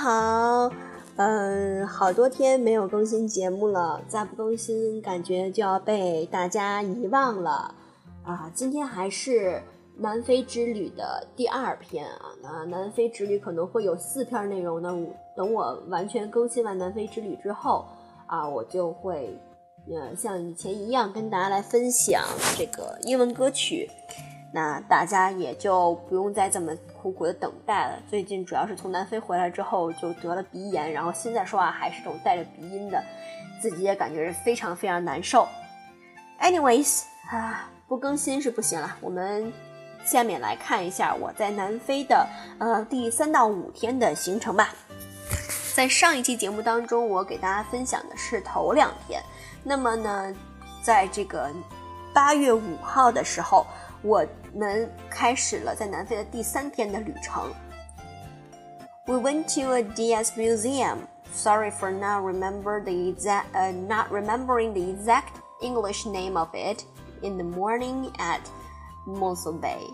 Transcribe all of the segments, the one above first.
好，嗯，好多天没有更新节目了，再不更新，感觉就要被大家遗忘了啊！今天还是南非之旅的第二篇啊，那南非之旅可能会有四篇内容呢。等我完全更新完南非之旅之后啊，我就会呃像以前一样跟大家来分享这个英文歌曲。那大家也就不用再这么苦苦的等待了。最近主要是从南非回来之后就得了鼻炎，然后现在说话还是这种带着鼻音的，自己也感觉是非常非常难受。Anyways，啊，不更新是不行了。我们下面来看一下我在南非的呃第三到五天的行程吧。在上一期节目当中，我给大家分享的是头两天。那么呢，在这个八月五号的时候。我们开始了在南非的第三天的旅程。We went to a DS museum. Sorry for not remember the exact, uh, not remembering the exact English name of it. In the morning at Mosul Bay.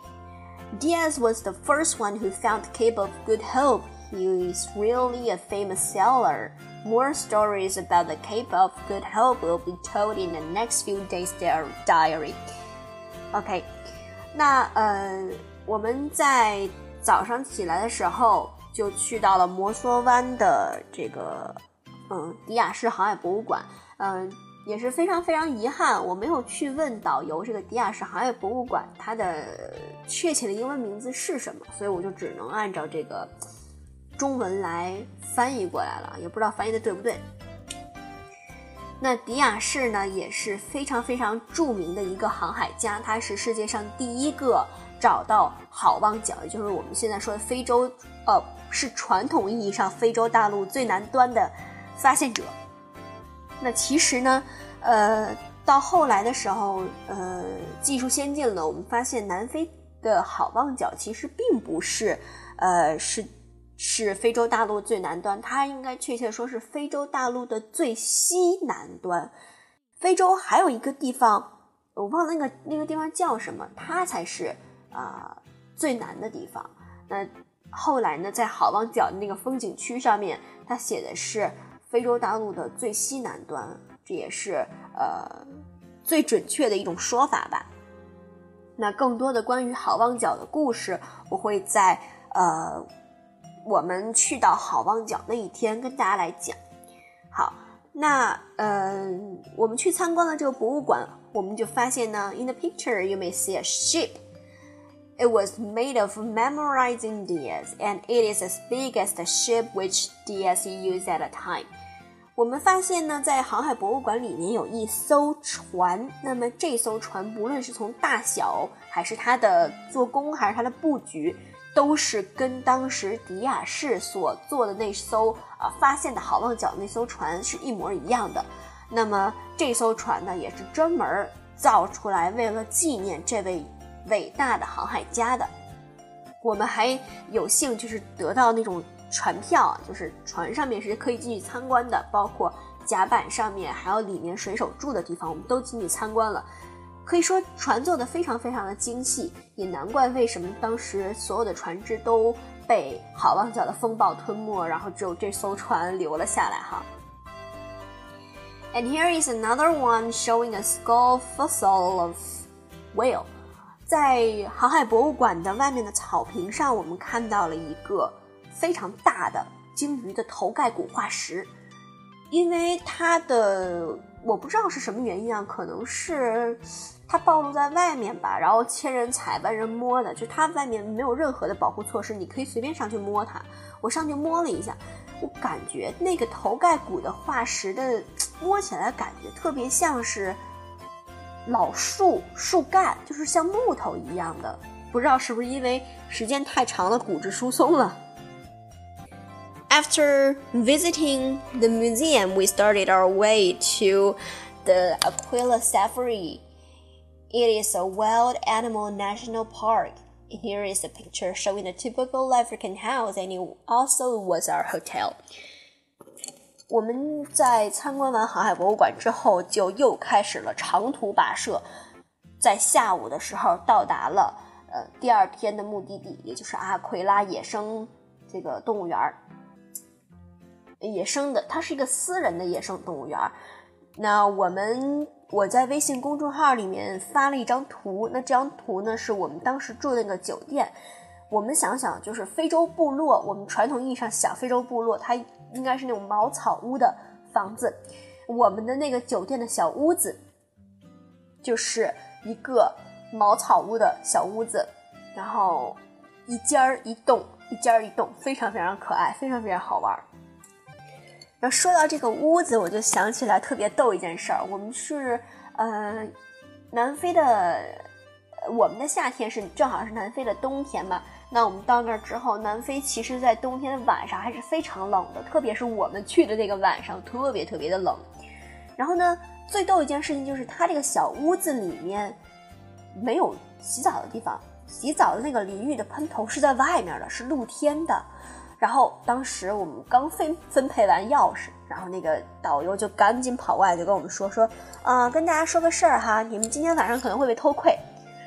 Diaz was the first one who found the Cape of Good Hope. He is really a famous sailor. More stories about the Cape of Good Hope will be told in the next few days' diary. Okay, 那呃，我们在早上起来的时候就去到了摩梭湾的这个嗯迪亚士航海博物馆，嗯，也是非常非常遗憾，我没有去问导游这个迪亚士航海博物馆它的确切的英文名字是什么，所以我就只能按照这个中文来翻译过来了，也不知道翻译的对不对。那迪亚士呢，也是非常非常著名的一个航海家，他是世界上第一个找到好望角，也就是我们现在说的非洲，呃，是传统意义上非洲大陆最南端的发现者。那其实呢，呃，到后来的时候，呃，技术先进了，我们发现南非的好望角其实并不是，呃，是。是非洲大陆最南端，它应该确切说是非洲大陆的最西南端。非洲还有一个地方，我忘了那个那个地方叫什么，它才是啊最南的地方。那后来呢，在好望角的那个风景区上面，它写的是非洲大陆的最西南端，这也是呃最准确的一种说法吧。那更多的关于好望角的故事，我会在呃。我们去到好望角那一天，跟大家来讲。好，那嗯，我们去参观了这个博物馆，我们就发现呢，in the picture you may see a ship. It was made of memorizing Diaz, and it is as big as the ship which Diaz used at a time. 我们发现呢，在航海博物馆里面有一艘船，那么这艘船不论是从大小，还是它的做工，还是它的布局。都是跟当时迪亚士所做的那艘啊发现的好望角那艘船是一模一样的。那么这艘船呢，也是专门造出来为了纪念这位伟大的航海家的。我们还有幸就是得到那种船票，就是船上面是可以进去参观的，包括甲板上面还有里面水手住的地方，我们都进去参观了。可以说船做的非常非常的精细，也难怪为什么当时所有的船只都被好望角的风暴吞没，然后只有这艘船留了下来哈。And here is another one showing a skull fossil of whale。在航海博物馆的外面的草坪上，我们看到了一个非常大的鲸鱼的头盖骨化石，因为它的我不知道是什么原因啊，可能是。它暴露在外面吧，然后千人踩万人摸的，就它外面没有任何的保护措施，你可以随便上去摸它。我上去摸了一下，我感觉那个头盖骨的化石的摸起来感觉特别像是老树树干，就是像木头一样的。不知道是不是因为时间太长了，骨质疏松了。After visiting the museum, we started our way to the Aquila Safari. It is a wild animal national park. Here is a picture showing a typical African house, and it also was our hotel. 我们在参观完航海博物馆之后，就又开始了长途跋涉，在下午的时候到达了呃第二天的目的地，也就是阿奎拉野生这个动物园儿。 野生的，它是一个私人的野生动物园。那我们 我在微信公众号里面发了一张图，那这张图呢是我们当时住的那个酒店。我们想想，就是非洲部落，我们传统意义上小非洲部落，它应该是那种茅草屋的房子。我们的那个酒店的小屋子，就是一个茅草屋的小屋子，然后一间儿一栋，一间儿一栋，非常非常可爱，非常非常好玩儿。说到这个屋子，我就想起来特别逗一件事儿。我们是呃南非的，我们的夏天是正好是南非的冬天嘛。那我们到那儿之后，南非其实在冬天的晚上还是非常冷的，特别是我们去的那个晚上，特别特别的冷。然后呢，最逗一件事情就是，它这个小屋子里面没有洗澡的地方，洗澡的那个淋浴的喷头是在外面的，是露天的。然后当时我们刚分分配完钥匙，然后那个导游就赶紧跑过来就跟我们说说，啊，跟大家说个事儿哈，你们今天晚上可能会被偷窥。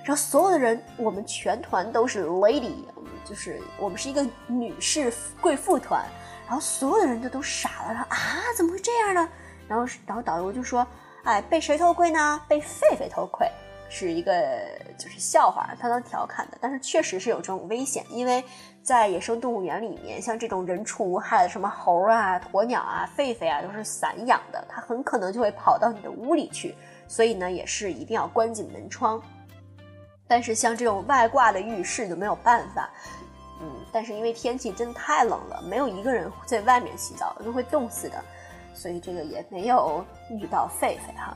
然后所有的人，我们全团都是 lady，就是我们是一个女士贵妇团。然后所有的人就都傻了，说啊，怎么会这样呢？然后，然后导游就说：“哎，被谁偷窥呢？被狒狒偷窥，是一个就是笑话，他当调侃的。但是确实是有这种危险，因为在野生动物园里面，像这种人畜无害的什么猴啊、鸵鸟啊、狒狒啊，都是散养的，它很可能就会跑到你的屋里去。所以呢，也是一定要关紧门窗。但是像这种外挂的浴室就没有办法。嗯，但是因为天气真的太冷了，没有一个人在外面洗澡，都会冻死的。”所以这个也没有遇到狒狒哈，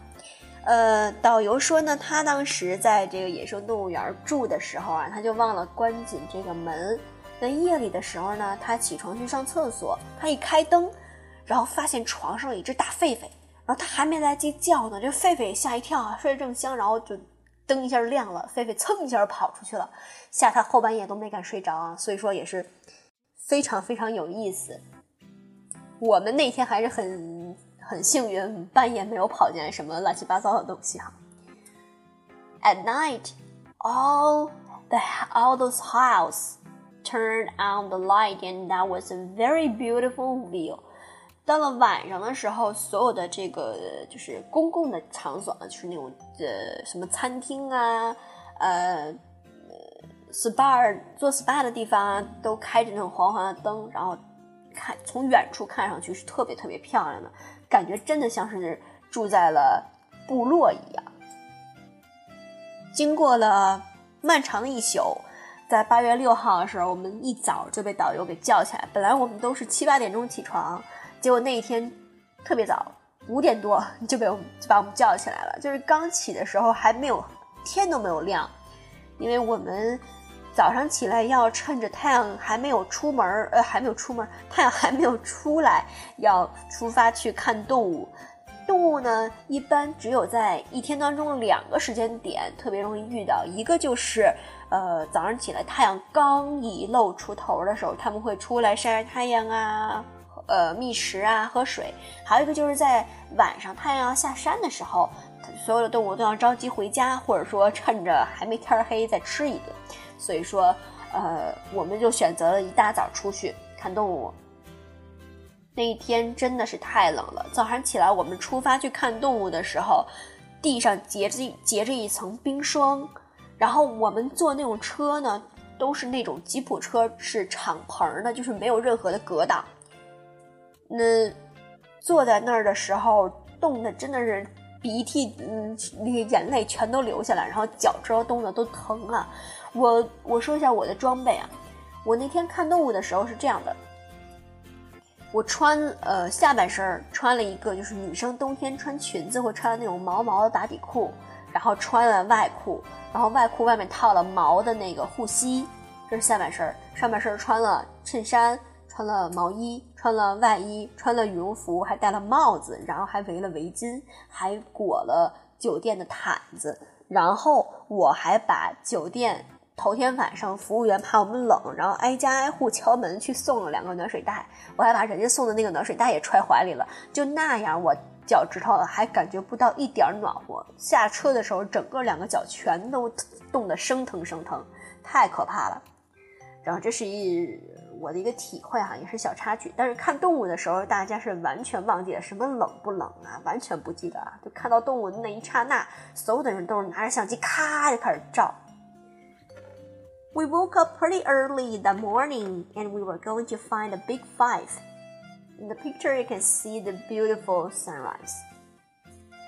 呃，导游说呢，他当时在这个野生动物园住的时候啊，他就忘了关紧这个门。那夜里的时候呢，他起床去上厕所，他一开灯，然后发现床上有一只大狒狒，然后他还没来及叫呢，这狒狒吓一跳啊，睡得正香，然后就灯一下亮了，狒狒蹭一下跑出去了，吓他后半夜都没敢睡着啊，所以说也是非常非常有意思。我们那天还是很很幸运，半夜没有跑进来什么乱七八糟的东西哈。At night, all the all those house turned on the light, and that was a very beautiful view. 到了晚上的时候，所有的这个就是公共的场所啊，就是那种呃什么餐厅啊，呃，spa 做 spa 的地方啊，都开着那种黄黄的灯，然后。看，从远处看上去是特别特别漂亮的，感觉真的像是住在了部落一样。经过了漫长的一宿，在八月六号的时候，我们一早就被导游给叫起来。本来我们都是七八点钟起床，结果那一天特别早，五点多 就被我们就把我们叫起来了。就是刚起的时候还没有天都没有亮，因为我们。早上起来要趁着太阳还没有出门呃，还没有出门，太阳还没有出来，要出发去看动物。动物呢，一般只有在一天当中两个时间点特别容易遇到，一个就是，呃，早上起来太阳刚一露出头的时候，他们会出来晒晒太阳啊，呃，觅食啊，喝水。还有一个就是在晚上太阳要下山的时候，所有的动物都要着急回家，或者说趁着还没天黑再吃一顿。所以说，呃，我们就选择了一大早出去看动物。那一天真的是太冷了。早上起来，我们出发去看动物的时候，地上结着结着一层冰霜。然后我们坐那种车呢，都是那种吉普车，是敞篷的，就是没有任何的隔挡。那坐在那儿的时候，冻的真的是鼻涕，嗯，那个眼泪全都流下来，然后脚趾头冻的都疼啊。我我说一下我的装备啊，我那天看动物的时候是这样的，我穿呃下半身穿了一个就是女生冬天穿裙子会穿的那种毛毛的打底裤，然后穿了外裤，然后外裤外面套了毛的那个护膝，这是下半身上半身穿了衬衫，穿了毛衣，穿了外衣，穿了羽绒服，还戴了帽子，然后还围了围巾，还裹了酒店的毯子，然后我还把酒店。头天晚上，服务员怕我们冷，然后挨家挨户敲门去送了两个暖水袋，我还把人家送的那个暖水袋也揣怀里了。就那样，我脚趾头还感觉不到一点暖和。下车的时候，整个两个脚全都 冻得生疼生疼，太可怕了。然后这是一我的一个体会哈，也是小插曲。但是看动物的时候，大家是完全忘记了什么冷不冷啊，完全不记得啊。就看到动物的那一刹那，所有的人都是拿着相机咔就开始照。We woke up pretty early that morning, and we were going to find a big five. In the picture, you can see the beautiful sunrise.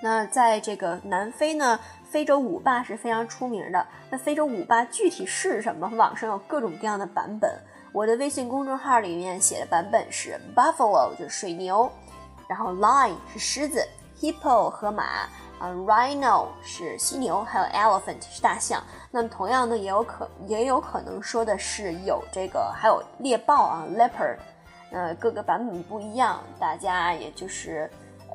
那在这个南非呢，非洲舞霸是非常出名的。那非洲舞霸具体是什么？网上有各种各样的版本。我的微信公众号里面写的版本是 buffalo 就是水牛，然后 lion 是狮子，hippo 河马，啊 rhino 是犀牛，还有 elephant 是大象。那么同样呢，也有可也有可能说的是有这个还有猎豹啊 leopard，呃各个版本不一样，大家也就是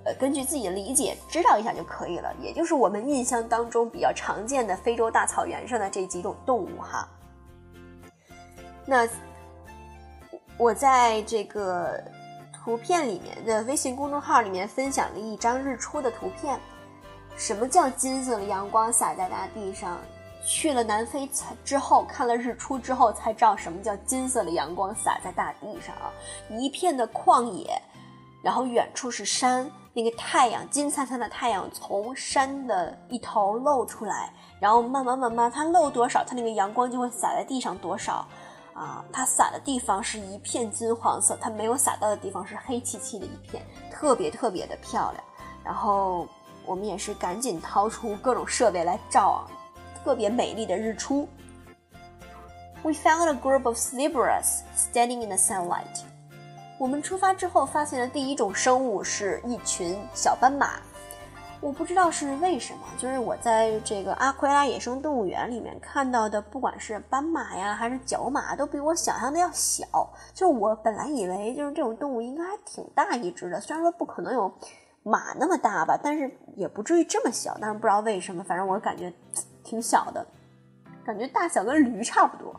呃根据自己的理解知道一下就可以了。也就是我们印象当中比较常见的非洲大草原上的这几种动物哈。那。我在这个图片里面的微信公众号里面分享了一张日出的图片。什么叫金色的阳光洒在大地上？去了南非才之后看了日出之后才知道什么叫金色的阳光洒在大地上啊！一片的旷野，然后远处是山，那个太阳金灿灿的太阳从山的一头露出来，然后慢慢慢慢它露多少，它那个阳光就会洒在地上多少。啊，它洒的地方是一片金黄色，它没有洒到的地方是黑漆漆的一片，特别特别的漂亮。然后我们也是赶紧掏出各种设备来照，特别美丽的日出。We found a group of zebras standing in the sunlight。我们出发之后发现的第一种生物是一群小斑马。我不知道是为什么，就是我在这个阿奎拉野生动物园里面看到的，不管是斑马呀还是角马，都比我想象的要小。就我本来以为，就是这种动物应该还挺大一只的，虽然说不可能有马那么大吧，但是也不至于这么小。但是不知道为什么，反正我感觉挺小的，感觉大小跟驴差不多。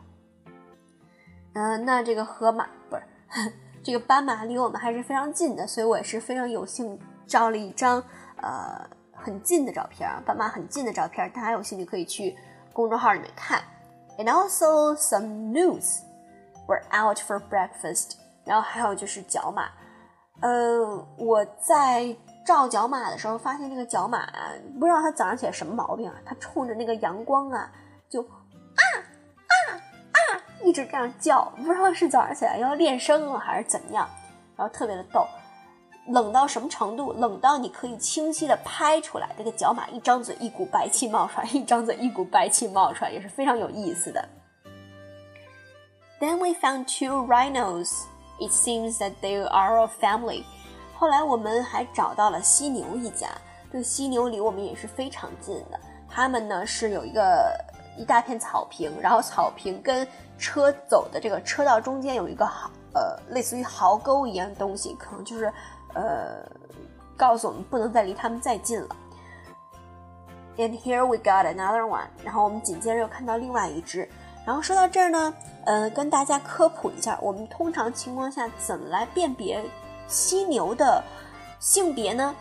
嗯，那这个河马不是 这个斑马离我们还是非常近的，所以我也是非常有幸照了一张。呃，很近的照片啊，斑马很近的照片，大家有兴趣可以去公众号里面看。And also some news were out for breakfast。然后还有就是角马，呃，我在照角马的时候发现这个角马不知道它早上起来什么毛病啊，它冲着那个阳光啊，就啊啊啊一直这样叫，不知道是早上起来要练声了还是怎么样，然后特别的逗。冷到什么程度？冷到你可以清晰的拍出来，这个角马一张嘴，一股白气冒出来；一张嘴，一股白气冒出来，也是非常有意思的。Then we found two rhinos. It seems that they are a family. 后来我们还找到了犀牛一家。这个犀牛离我们也是非常近的。他们呢是有一个一大片草坪，然后草坪跟车走的这个车道中间有一个壕，呃，类似于壕沟一样的东西，可能就是。呃，告诉我们不能再离他们再近了。And here we got another one。然后我们紧接着又看到另外一只。然后说到这儿呢，呃，跟大家科普一下，我们通常情况下怎么来辨别犀牛的性别呢？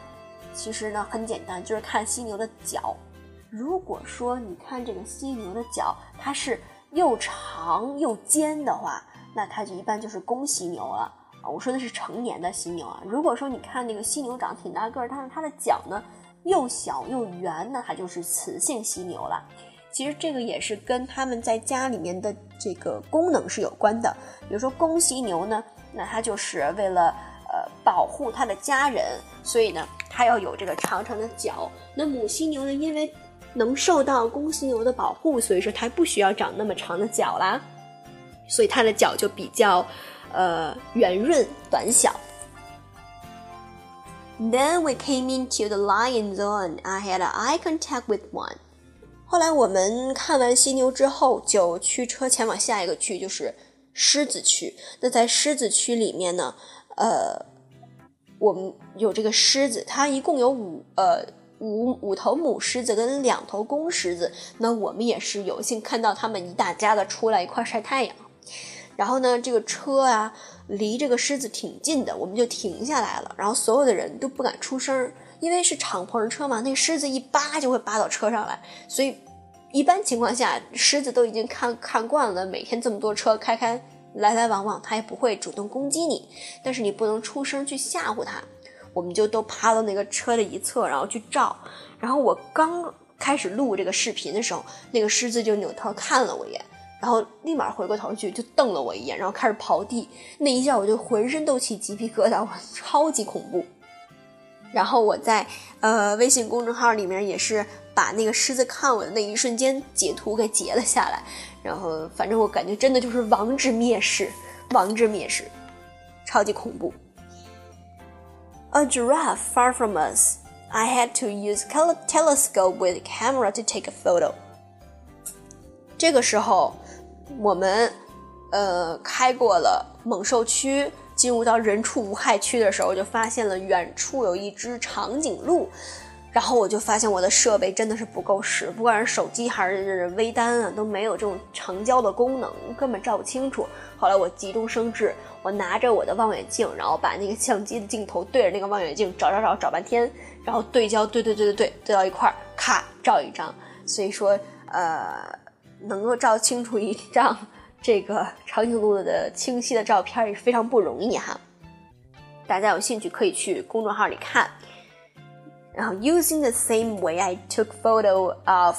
其实呢很简单，就是看犀牛的脚。如果说你看这个犀牛的脚，它是又长又尖的话，那它就一般就是公犀牛了。我说的是成年的犀牛啊。如果说你看那个犀牛长挺大个儿，但是它的脚呢又小又圆，那它就是雌性犀牛了。其实这个也是跟它们在家里面的这个功能是有关的。比如说公犀牛呢，那它就是为了呃保护它的家人，所以呢它要有这个长长的脚。那母犀牛呢，因为能受到公犀牛的保护，所以说它不需要长那么长的脚啦，所以它的脚就比较。呃，圆润短小。Then we came into the lion zone. I had eye contact with one. 后来我们看完犀牛之后，就驱车前往下一个区，就是狮子区。那在狮子区里面呢，呃，我们有这个狮子，它一共有五呃五五头母狮子跟两头公狮子。那我们也是有幸看到它们一大家子出来一块晒太阳。然后呢，这个车啊，离这个狮子挺近的，我们就停下来了。然后所有的人都不敢出声，因为是敞篷车嘛，那狮子一扒就会扒到车上来。所以一般情况下，狮子都已经看 看惯了每天这么多车开开来来往往，它也不会主动攻击你，但是你不能出声去吓唬它。我们就都趴到那个车的一侧，然后去照。然后我刚开始录这个视频的时候，那个狮子就扭头看了我一眼，然后立马回过头去就瞪了我一眼，然后开始刨地。那一下我就浑身都起鸡皮疙瘩，我 超级恐怖。然后我在呃微信公众号里面也是把那个狮子看我的那一瞬间截图给截了下来。然后反正我感觉真的就是王之蔑视，王之蔑视，超级恐怖。A giraffe far from us. I had to use calotelescope with camera to take a photo. 这个时候，我们呃开过了猛兽区，进入到人畜无害区的时候，就发现了远处有一只长颈鹿。然后我就发现我的设备真的是不够使，不管是手机还是微单啊，都没有这种长焦的功能，根本照不清楚。后来我急中生智，我拿着我的望远镜，然后把那个相机的镜头对着那个望远镜找找找找半天，然后对焦对对对对对对到一块儿，咔照一张。所以说，呃，能够照清楚一张这个长颈鹿的清晰的照片也是非常不容易哈。大家有兴趣可以去公众号里看。然后 using the same way I took photo of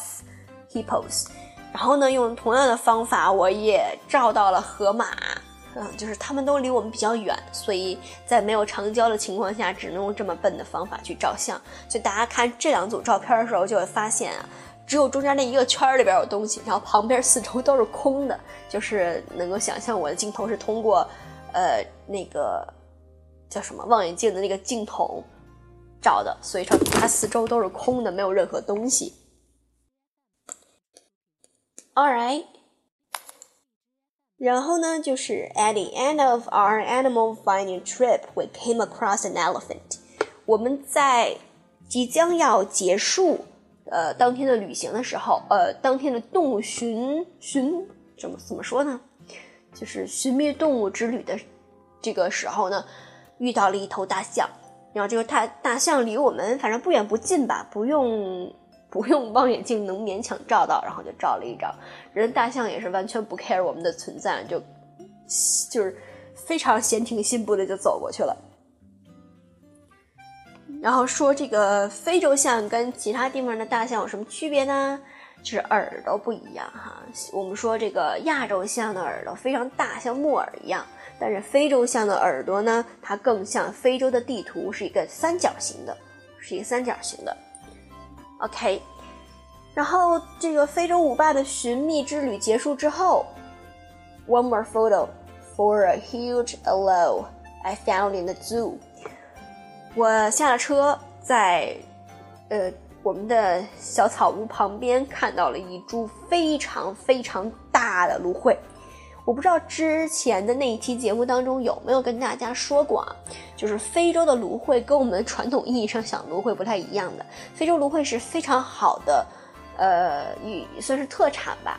hippos，然后呢，用同样的方法，我也照到了河马。嗯，就是他们都离我们比较远，所以在没有长焦的情况下，只能用这么笨的方法去照相。所以大家看这两组照片的时候，就会发现啊，只有中间那一个圈里边有东西，然后旁边四周都是空的，就是能够想象我的镜头是通过，呃，那个叫什么望远镜的那个镜筒。照的，所以说它四周都是空的，没有任何东西。All right，然后呢，就是 at the end of our animal finding trip, we came across an elephant。我们在即将要结束呃当天的旅行的时候，呃，当天的动物寻寻怎么怎么说呢？就是寻觅动物之旅的这个时候呢，遇到了一头大象。然后这个大大象离我们反正不远不近吧，不用不用望远镜能勉强照到，然后就照了一张。人大象也是完全不 care 我们的存在，就就是非常闲庭信步的就走过去了。然后说这个非洲象跟其他地方的大象有什么区别呢？就是耳朵不一样哈。我们说这个亚洲象的耳朵非常大，像木耳一样。但是非洲象的耳朵呢，它更像非洲的地图，是一个三角形的，是一个三角形的。OK，然后这个非洲舞霸的寻觅之旅结束之后，One more photo for a huge aloe I found in the zoo。我下了车，在呃我们的小草屋旁边看到了一株非常非常大的芦荟。我不知道之前的那一期节目当中有没有跟大家说过啊，就是非洲的芦荟跟我们传统意义上想芦荟不太一样的。非洲芦荟是非常好的，呃，也算是特产吧。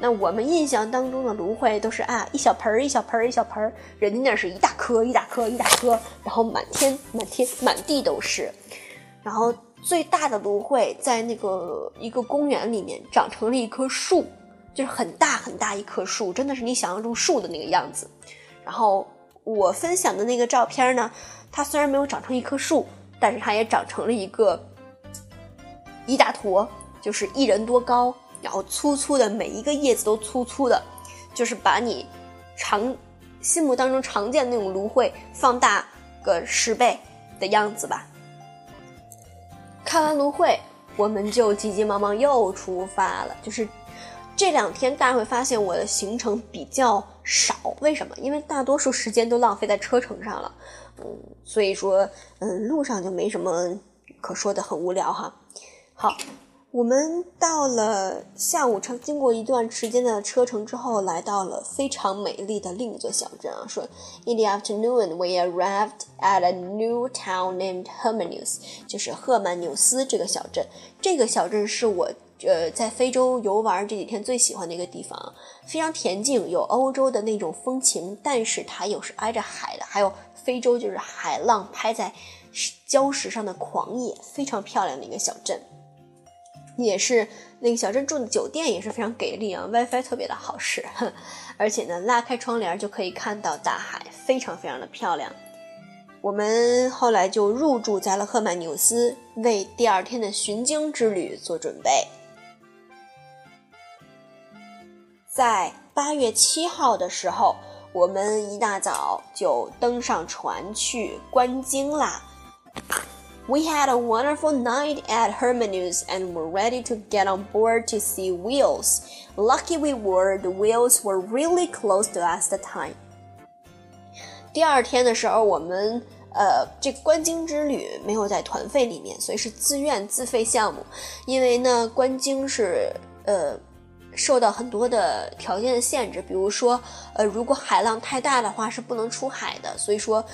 那我们印象当中的芦荟都是啊，一小盆儿一小盆儿一小盆儿，人家那是一大颗一大颗一大颗，然后满天满天满地都是。然后最大的芦荟在那个一个公园里面长成了一棵树。就是很大很大一棵树，真的是你想象中树的那个样子。然后我分享的那个照片呢，它虽然没有长成一棵树，但是它也长成了一个一大坨，就是一人多高，然后粗粗的，每一个叶子都粗粗的，就是把你常心目当中常见的那种芦荟放大个十倍的样子吧。看完芦荟，我们就急急忙忙又出发了，就是。这两天大家会发现我的行程比较少，为什么？因为大多数时间都浪费在车程上了，嗯，所以说，嗯，路上就没什么可说的，很无聊哈。好，我们到了下午，经经过一段时间的车程之后，来到了非常美丽的另一座小镇啊。说，In the afternoon, we arrived at a new town named Hermanus，就是赫曼纽斯这个小镇。这个小镇是我。呃，在非洲游玩这几天最喜欢的一个地方，非常恬静，有欧洲的那种风情，但是它又是挨着海的，还有非洲就是海浪拍在礁石上的狂野，非常漂亮的一个小镇。也是那个小镇住的酒店也是非常给力啊，WiFi 特别的好使，而且呢，拉开窗帘就可以看到大海，非常非常的漂亮。我们后来就入住在了赫曼纽斯，为第二天的寻鲸之旅做准备。在八月七号的时候，我们一大早就登上船去观鲸啦。We had a wonderful night at Hermanus and were ready to get on board to see whales. Lucky we were, the whales were really close to us the time. 第二天的时候，我们呃这个观鲸之旅没有在团费里面，所以是自愿自费项目。因为呢，观鲸是呃受到很多的条件的限制，比如说呃如果海浪太大的话是不能出海的，所以说。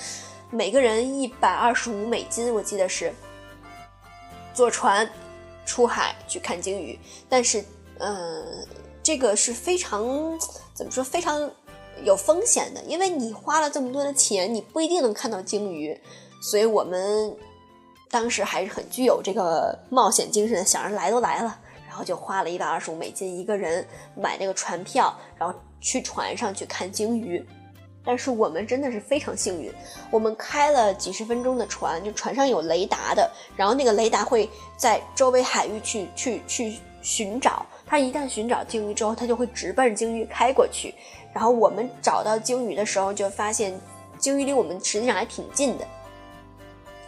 每个人一百二十五美金，我记得是坐船出海去看鲸鱼。但是，嗯，这个是非常怎么说，非常有风险的，因为你花了这么多的钱，你不一定能看到鲸鱼。所以我们当时还是很具有这个冒险精神，想着来都来了，然后就花了一百二十五美金一个人买那个船票，然后去船上去看鲸鱼。但是我们真的是非常幸运，我们开了几十分钟的船，就船上有雷达的，然后那个雷达会在周围海域去去去寻找，它一旦寻找鲸鱼之后，它就会直奔鲸鱼开过去。然后我们找到鲸鱼的时候，就发现鲸鱼离我们实际上还挺近的，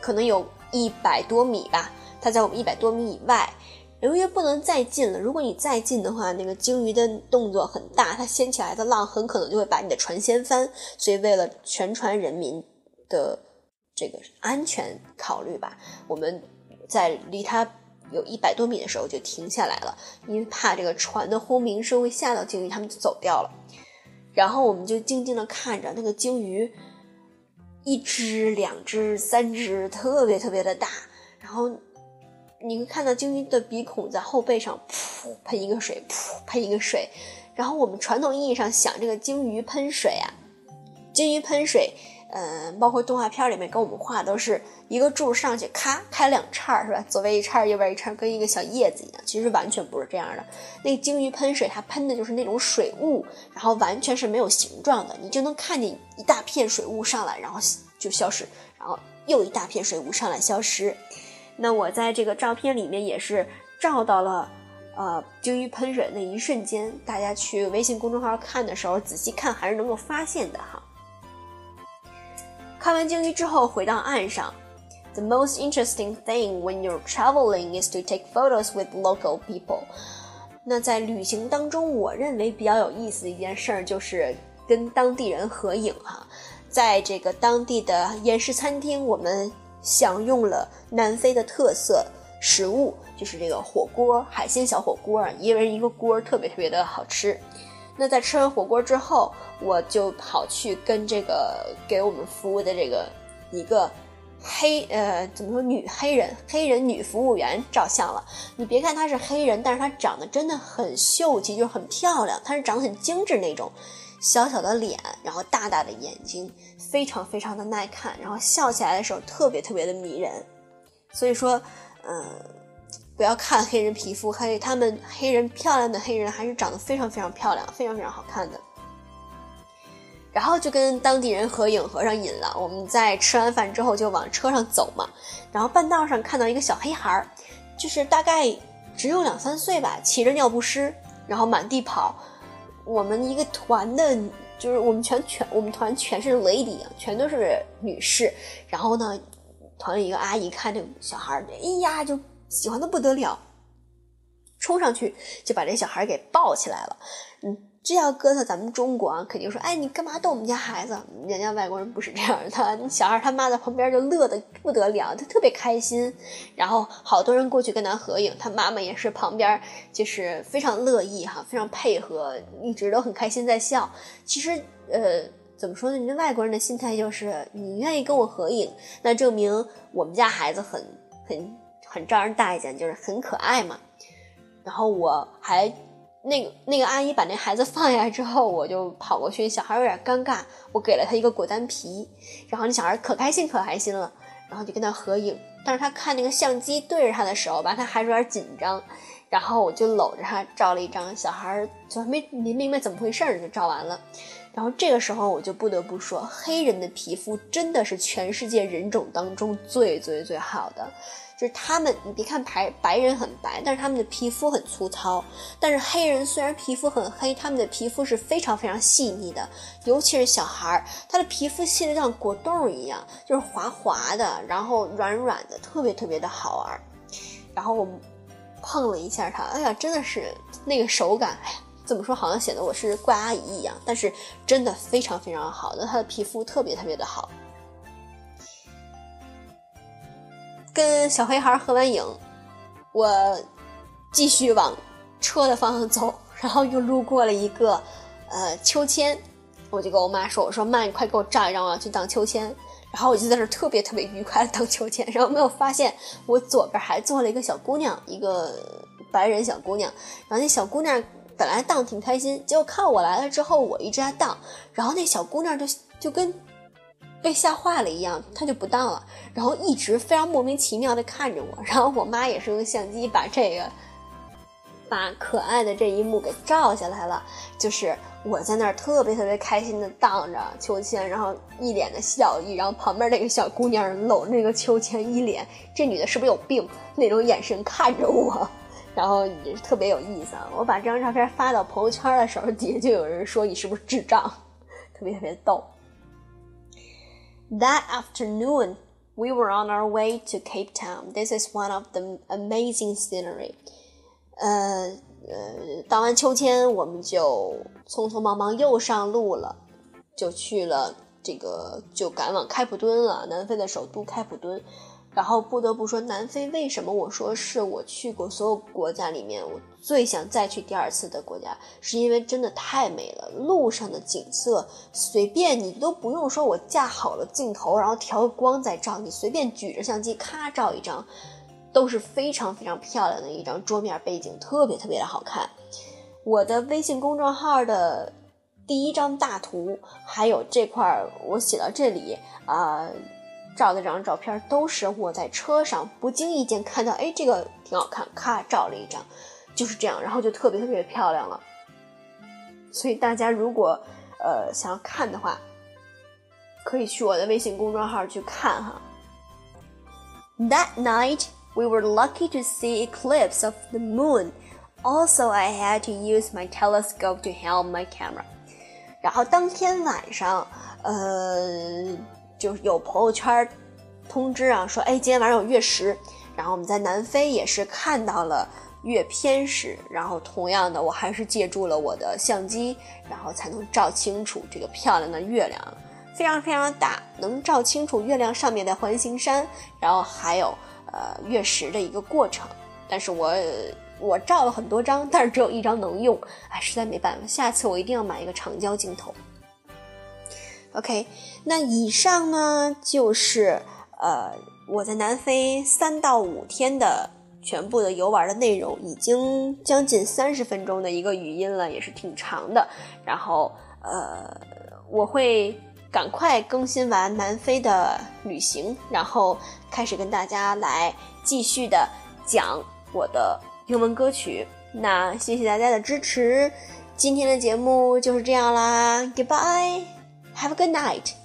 可能有一百多米吧，它在我们一百多米以外。由于不能再近了，如果你再近的话，那个鲸鱼的动作很大，它掀起来的浪很可能就会把你的船掀翻。所以为了全船人民的这个安全考虑吧，我们在离它有一百多米的时候就停下来了，因为怕这个船的轰鸣声会吓到鲸鱼，它们就走掉了。然后我们就静静的看着那个鲸鱼，一只、两只、三只，特别特别的大，然后。你会看到鲸鱼的鼻孔在后背上噗喷一个水，噗喷一个水。然后我们传统意义上想这个鲸鱼喷水啊，鲸鱼喷水，嗯，包括动画片里面跟我们画都是一个柱上去咔开两叉是吧？左边一叉，右边一叉，跟一个小叶子一样。其实完全不是这样的。那个鲸鱼喷水，它喷的就是那种水雾，然后完全是没有形状的，你就能看见一大片水雾上来，然后就消失，然后又一大片水雾上来消失。那我在这个照片里面也是照到了，呃，鲸鱼喷水那一瞬间。大家去微信公众号看的时候，仔细看还是能够发现的哈。看完鲸鱼之后，回到岸上。The most interesting thing when you're traveling is to take photos with local people。那在旅行当中，我认为比较有意思的一件事儿就是跟当地人合影哈。在这个当地的岩石餐厅，我们。享用了南非的特色食物，就是这个火锅海鲜小火锅，一人一个锅，特别特别的好吃。那在吃完火锅之后，我就跑去跟这个给我们服务的这个一个黑呃怎么说女黑人黑人女服务员照相了。你别看她是黑人，但是她长得真的很秀气，就是很漂亮。她是长得很精致那种。小小的脸，然后大大的眼睛，非常非常的耐看，然后笑起来的时候特别特别的迷人。所以说，嗯，不要看黑人皮肤，还有他们黑人漂亮的黑人还是长得非常非常漂亮，非常非常好看的。然后就跟当地人合影合上影了。我们在吃完饭之后就往车上走嘛，然后半道上看到一个小黑孩儿，就是大概只有两三岁吧，骑着尿不湿，然后满地跑。我们一个团的，就是我们全全我们团全是 lady，全都是女士。然后呢，团里一个阿姨看这个小孩，哎呀，就喜欢的不得了，冲上去就把这小孩给抱起来了，嗯。这要搁在咱们中国，肯定说，哎，你干嘛逗我们家孩子？人家外国人不是这样的，小孩他妈在旁边就乐得不得了，他特别开心。然后好多人过去跟他合影，他妈妈也是旁边，就是非常乐意哈，非常配合，一直都很开心在笑。其实，呃，怎么说呢？人家外国人的心态就是，你愿意跟我合影，那证明我们家孩子很很很招人待见，就是很可爱嘛。然后我还。那个那个阿姨把那孩子放下来之后，我就跑过去，小孩有点尴尬，我给了他一个果丹皮，然后那小孩可开心可开心了，然后就跟他合影。但是他看那个相机对着他的时候吧，他还是有点紧张，然后我就搂着他照了一张，小孩就还没没明白怎么回事就照完了。然后这个时候我就不得不说，黑人的皮肤真的是全世界人种当中最最最好的。就是他们，你别看白白人很白，但是他们的皮肤很粗糙。但是黑人虽然皮肤很黑，他们的皮肤是非常非常细腻的，尤其是小孩儿，他的皮肤细的像果冻一样，就是滑滑的，然后软软的，特别特别的好玩。然后我碰了一下它，哎呀，真的是那个手感，哎呀，怎么说好像显得我是怪阿姨一样，但是真的非常非常好的，他的皮肤特别特别的好。跟小黑孩合完影，我继续往车的方向走，然后又路过了一个呃秋千，我就跟我妈说：“我说妈，你快给我照一张，我要去荡秋千。”然后我就在那特别特别愉快的荡秋千，然后没有发现我左边还坐了一个小姑娘，一个白人小姑娘。然后那小姑娘本来荡挺开心，结果看我来了之后，我一直在荡，然后那小姑娘就就跟。被吓坏了一样，他就不当了，然后一直非常莫名其妙的看着我，然后我妈也是用相机把这个，把可爱的这一幕给照下来了，就是我在那儿特别特别开心的荡着秋千，然后一脸的笑意，然后旁边那个小姑娘搂那个秋千，一脸这女的是不是有病那种眼神看着我，然后也是特别有意思啊。我把这张照片发到朋友圈的时候，底下就有人说你是不是智障，特别特别逗。That afternoon, we were on our way to Cape Town. This is one of the amazing scenery. 呃呃，荡完秋千，我们就匆匆忙忙又上路了，就去了这个，就赶往开普敦了，南非的首都开普敦。 然后不得不说，南非为什么我说是我去过所有国家里面我最想再去第二次的国家，是因为真的太美了。路上的景色，随便你都不用说，我架好了镜头，然后调光再照，你随便举着相机咔照一张，都是非常非常漂亮的一张桌面背景，特别特别的好看。我的微信公众号的第一张大图，还有这块儿我写到这里啊。照的这张照片都是我在车上不经意间看到，哎，这个挺好看，咔照了一张，就是这样，然后就特别特别漂亮了。所以大家如果呃想要看的话，可以去我的微信公众号去看哈。That night we were lucky to see eclipse of the moon. Also, I had to use my telescope to help my camera. 然后当天晚上，呃。 就有朋友圈通知啊，说哎，今天晚上有月食。然后我们在南非也是看到了月偏食。然后同样的，我还是借助了我的相机，然后才能照清楚这个漂亮的月亮，非常非常的大，能照清楚月亮上面的环形山，然后还有呃月食的一个过程。但是我我照了很多张，但是只有一张能用，哎，实在没办法，下次我一定要买一个长焦镜头。OK，那以上呢就是呃我在南非三到五天的全部的游玩的内容，已经将近三十分钟的一个语音了，也是挺长的。然后呃我会赶快更新完南非的旅行，然后开始跟大家来继续的讲我的英文歌曲。那谢谢大家的支持，今天的节目就是这样啦，Goodbye。Have a good night.